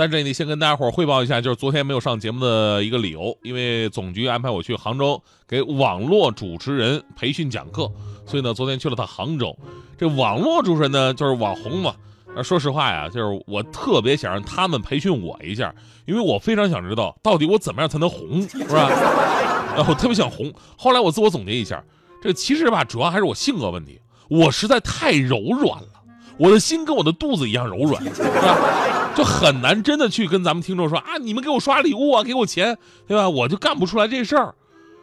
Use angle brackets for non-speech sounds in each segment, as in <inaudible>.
在这里先跟大家伙儿汇报一下，就是昨天没有上节目的一个理由，因为总局安排我去杭州给网络主持人培训讲课，所以呢，昨天去了趟杭州。这网络主持人呢，就是网红嘛。那说实话呀，就是我特别想让他们培训我一下，因为我非常想知道到底我怎么样才能红，是吧？然 <laughs> 后我特别想红。后来我自我总结一下，这其实吧，主要还是我性格问题，我实在太柔软了。我的心跟我的肚子一样柔软，是吧？就很难真的去跟咱们听众说啊，你们给我刷礼物啊，给我钱，对吧？我就干不出来这事儿。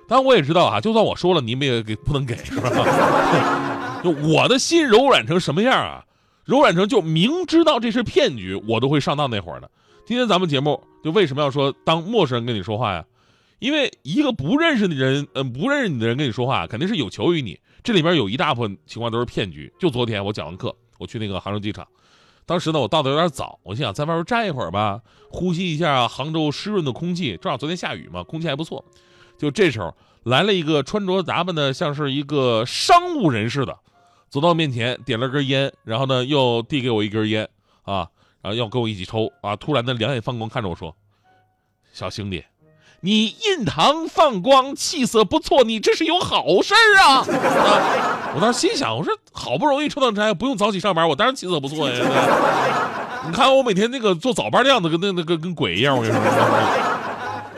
当然我也知道啊，就算我说了，你们也给不能给，是吧？<laughs> 就我的心柔软成什么样啊？柔软成就明知道这是骗局，我都会上当那会儿的。今天咱们节目就为什么要说当陌生人跟你说话呀？因为一个不认识的人，嗯，不认识你的人跟你说话，肯定是有求于你。这里边有一大部分情况都是骗局。就昨天我讲完课。我去那个杭州机场，当时呢我到的有点早，我心想在外边站一会儿吧，呼吸一下杭州湿润的空气。正好昨天下雨嘛，空气还不错。就这时候来了一个穿着打扮的像是一个商务人士的，走到我面前点了根烟，然后呢又递给我一根烟啊，然后要跟我一起抽啊。突然的两眼放光看着我说：“小兄弟。”你印堂放光，气色不错，你这是有好事啊！啊，<laughs> 我当时心想，我说好不容易抽到差，不用早起上班，我当然气色不错呀。你看我每天那个做早班的样子，跟那那个跟鬼一样，我跟你说。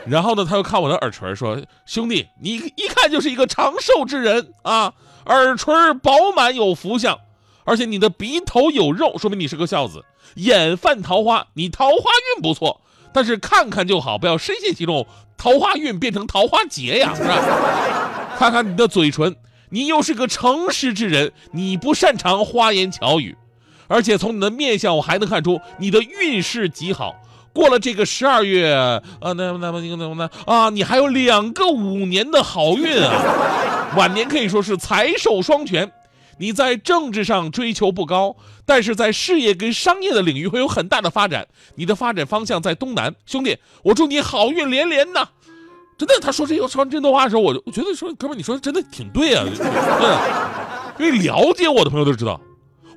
然后呢，他又看我的耳垂，说：“兄弟，你一看就是一个长寿之人啊，耳垂饱满有福相，而且你的鼻头有肉，说明你是个孝子，眼泛桃花，你桃花运不错。”但是看看就好，不要深陷其中，桃花运变成桃花劫呀，是吧？看看你的嘴唇，你又是个诚实之人，你不擅长花言巧语，而且从你的面相，我还能看出你的运势极好。过了这个十二月，啊，那那那那那啊，你还有两个五年的好运啊，晚年可以说是财寿双全。你在政治上追求不高，但是在事业跟商业的领域会有很大的发展。你的发展方向在东南，兄弟，我祝你好运连连呐！真的，他说这说这段话的时候，我就我觉得说，哥们，你说的真的挺对啊。<laughs> 嗯因为了解我的朋友都知道，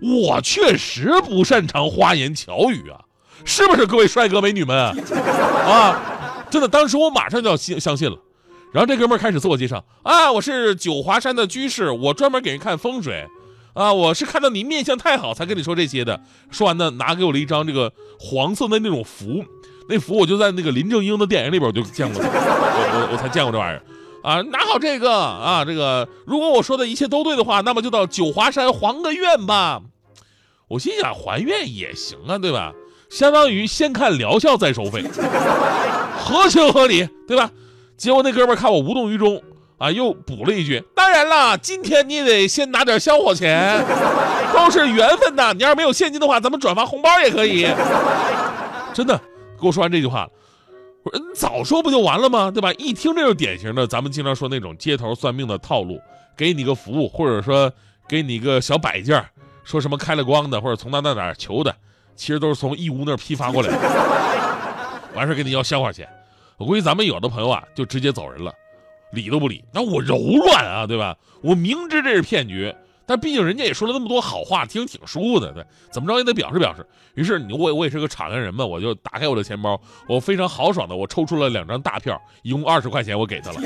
我确实不擅长花言巧语啊，是不是？各位帅哥美女们啊，真的，当时我马上就要信相信了。然后这哥们儿开始自我介绍啊，我是九华山的居士，我专门给人看风水，啊，我是看到你面相太好才跟你说这些的。说完呢，拿给我了一张这个黄色的那种符，那符我就在那个林正英的电影里边我就见过，<laughs> 我我我才见过这玩意儿，啊，拿好这个啊，这个如果我说的一切都对的话，那么就到九华山还个愿吧。我心想还愿也行啊，对吧？相当于先看疗效再收费，合情合理，对吧？结果那哥们看我无动于衷，啊，又补了一句：“当然了，今天你得先拿点香火钱，<laughs> 都是缘分呐。你要是没有现金的话，咱们转发红包也可以。”真的，跟我说完这句话，我说你早说不就完了吗？对吧？一听这就是典型的咱们经常说那种街头算命的套路，给你个服务，或者说给你个小摆件，说什么开了光的，或者从哪哪哪求的，其实都是从义乌那儿批发过来的，完事给你要香火钱。我估计咱们有的朋友啊，就直接走人了，理都不理。那我柔软啊，对吧？我明知这是骗局，但毕竟人家也说了那么多好话，听挺舒服的，对，怎么着也得表示表示。于是你我我也是个敞亮人嘛，我就打开我的钱包，我非常豪爽的，我抽出了两张大票，一共二十块钱，我给他了。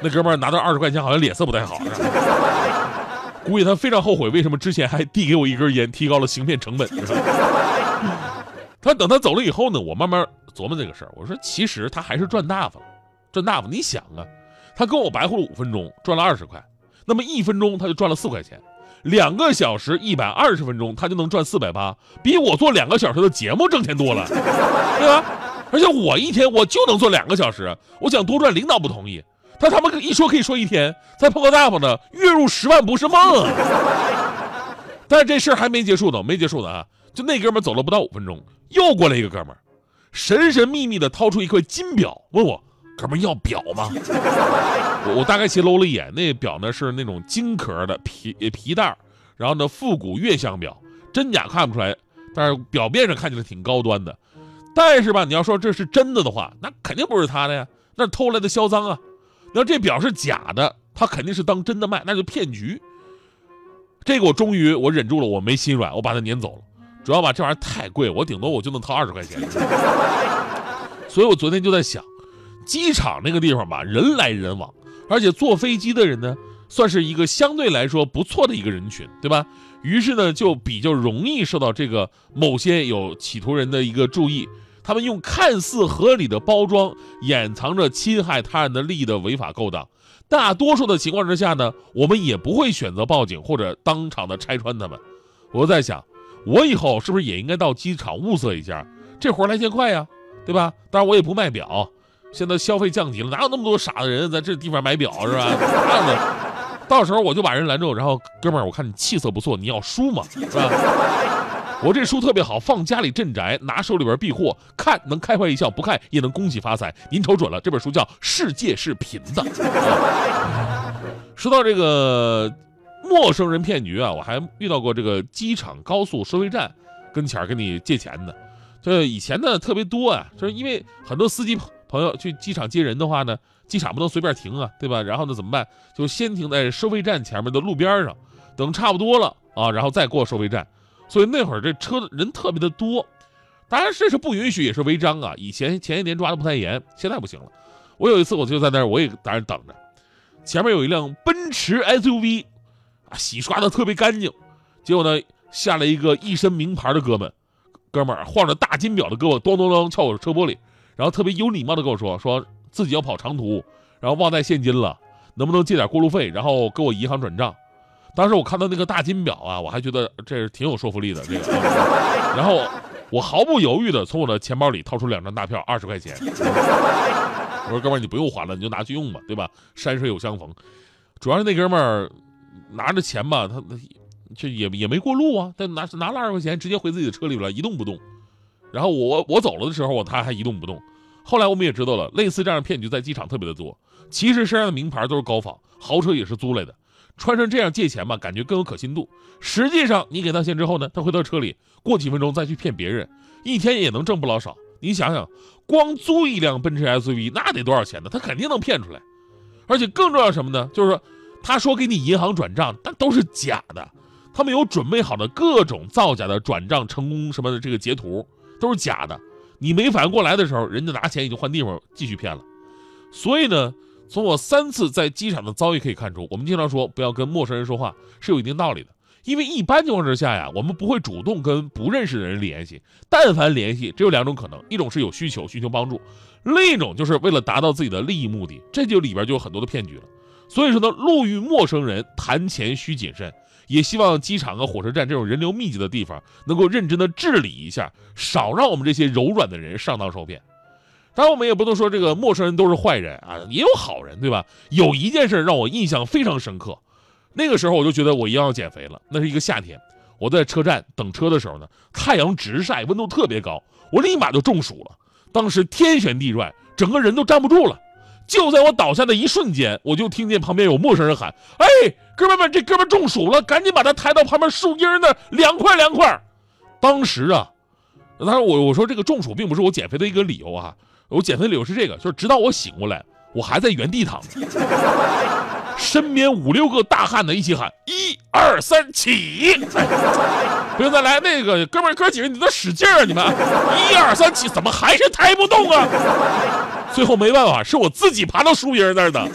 那哥们拿到二十块钱，好像脸色不太好，估计他非常后悔，为什么之前还递给我一根烟，提高了行骗成本。<laughs> 他等他走了以后呢，我慢慢。琢磨这个事儿，我说其实他还是赚大发了，赚大发。你想啊，他跟我白活了五分钟，赚了二十块，那么一分钟他就赚了四块钱，两个小时一百二十分钟，他就能赚四百八，比我做两个小时的节目挣钱多了，对吧？而且我一天我就能做两个小时，我想多赚，领导不同意，他他妈一说可以说一天，再碰个大发的，月入十万不是梦啊！<laughs> 但是这事儿还没结束呢，没结束呢啊！就那哥们走了不到五分钟，又过来一个哥们。神神秘秘的掏出一块金表，问我：“哥们要表吗？” <laughs> 我我大概其搂了一眼，那表呢是那种金壳的皮皮带然后呢复古月相表，真假看不出来，但是表面上看起来挺高端的。但是吧，你要说这是真的的话，那肯定不是他的呀，那是偷来的销赃啊。那这表是假的，他肯定是当真的卖，那就骗局。这个我终于我忍住了，我没心软，我把它撵走了。主要吧，这玩意儿太贵，我顶多我就能掏二十块钱。所以我昨天就在想，机场那个地方吧，人来人往，而且坐飞机的人呢，算是一个相对来说不错的一个人群，对吧？于是呢，就比较容易受到这个某些有企图人的一个注意。他们用看似合理的包装，掩藏着侵害他人的利益的违法勾当。大多数的情况之下呢，我们也不会选择报警或者当场的拆穿他们。我在想，我以后是不是也应该到机场物色一下？这活来钱快呀，对吧？当然我也不卖表，现在消费降级了，哪有那么多傻的人在这地方买表是吧？哪有呢？到时候我就把人拦住，然后哥们儿，我看你气色不错，你要书吗？是吧？我这书特别好，放家里镇宅，拿手里边避祸，看能开怀一笑，不看也能恭喜发财。您瞅准了，这本书叫《世界是平的》。说到这个陌生人骗局啊，我还遇到过这个机场高速收费站跟前跟你借钱的，这以前呢特别多啊，就是因为很多司机朋友去机场接人的话呢，机场不能随便停啊，对吧？然后呢怎么办？就先停在收费站前面的路边上，等差不多了啊，然后再过收费站。所以那会儿这车人特别的多，当然这是不允许，也是违章啊。以前前些年抓的不太严，现在不行了。我有一次我就在那儿，我也在那儿等着，前面有一辆奔驰 SUV，洗刷的特别干净。结果呢，下来一个一身名牌的哥们，哥们儿晃着大金表的胳膊，咚咚咚敲我的车玻璃，然后特别有礼貌的跟我说，说自己要跑长途，然后忘带现金了，能不能借点过路费，然后给我银行转账。当时我看到那个大金表啊，我还觉得这是挺有说服力的这个，<laughs> 然后我毫不犹豫的从我的钱包里掏出两张大票，二十块钱。我说哥们儿，你不用还了，你就拿去用吧，对吧？山水有相逢。主要是那哥们儿拿着钱吧，他这也也没过路啊，他拿拿了二十块钱，直接回自己的车里了，一动不动。然后我我走了的时候，他还一动不动。后来我们也知道了，类似这样的骗局在机场特别的多。其实身上的名牌都是高仿，豪车也是租来的。穿成这样借钱吧，感觉更有可信度。实际上，你给他钱之后呢，他回到车里，过几分钟再去骗别人，一天也能挣不老少。你想想，光租一辆奔驰 SUV 那得多少钱呢？他肯定能骗出来。而且更重要什么呢？就是说，他说给你银行转账，但都是假的。他们有准备好的各种造假的转账成功什么的这个截图，都是假的。你没反应过来的时候，人家拿钱已经换地方继续骗了。所以呢。从我三次在机场的遭遇可以看出，我们经常说不要跟陌生人说话是有一定道理的。因为一般情况之下呀，我们不会主动跟不认识的人联系，但凡联系，只有两种可能：一种是有需求寻求帮助，另一种就是为了达到自己的利益目的。这就里边就有很多的骗局了。所以说呢，路遇陌生人谈钱需谨慎，也希望机场和火车站这种人流密集的地方能够认真的治理一下，少让我们这些柔软的人上当受骗。当然，我们也不能说这个陌生人都是坏人啊，也有好人，对吧？有一件事让我印象非常深刻，那个时候我就觉得我一样要减肥了。那是一个夏天，我在车站等车的时候呢，太阳直晒，温度特别高，我立马就中暑了。当时天旋地转，整个人都站不住了。就在我倒下的一瞬间，我就听见旁边有陌生人喊：“哎，哥们们，这哥们中暑了，赶紧把他抬到旁边树荫那凉快凉快。”当时啊，当然我我说这个中暑并不是我减肥的一个理由啊。<laughs> 我减肥理由是这个，就是直到我醒过来，我还在原地躺着，身边五六个大汉的一起喊一二三起，<laughs> 不用再来那个哥们哥几个，你都使劲啊你们，一二三起，怎么还是抬不动啊？最后没办法，是我自己爬到树荫那儿的。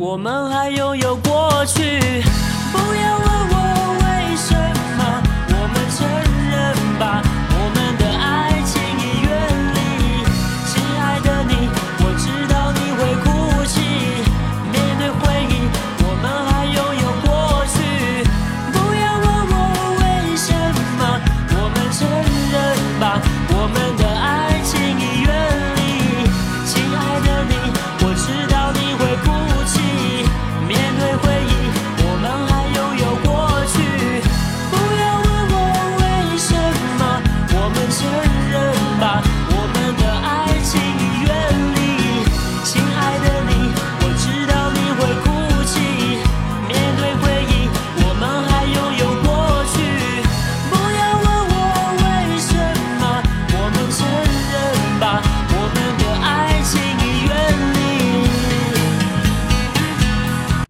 我们还有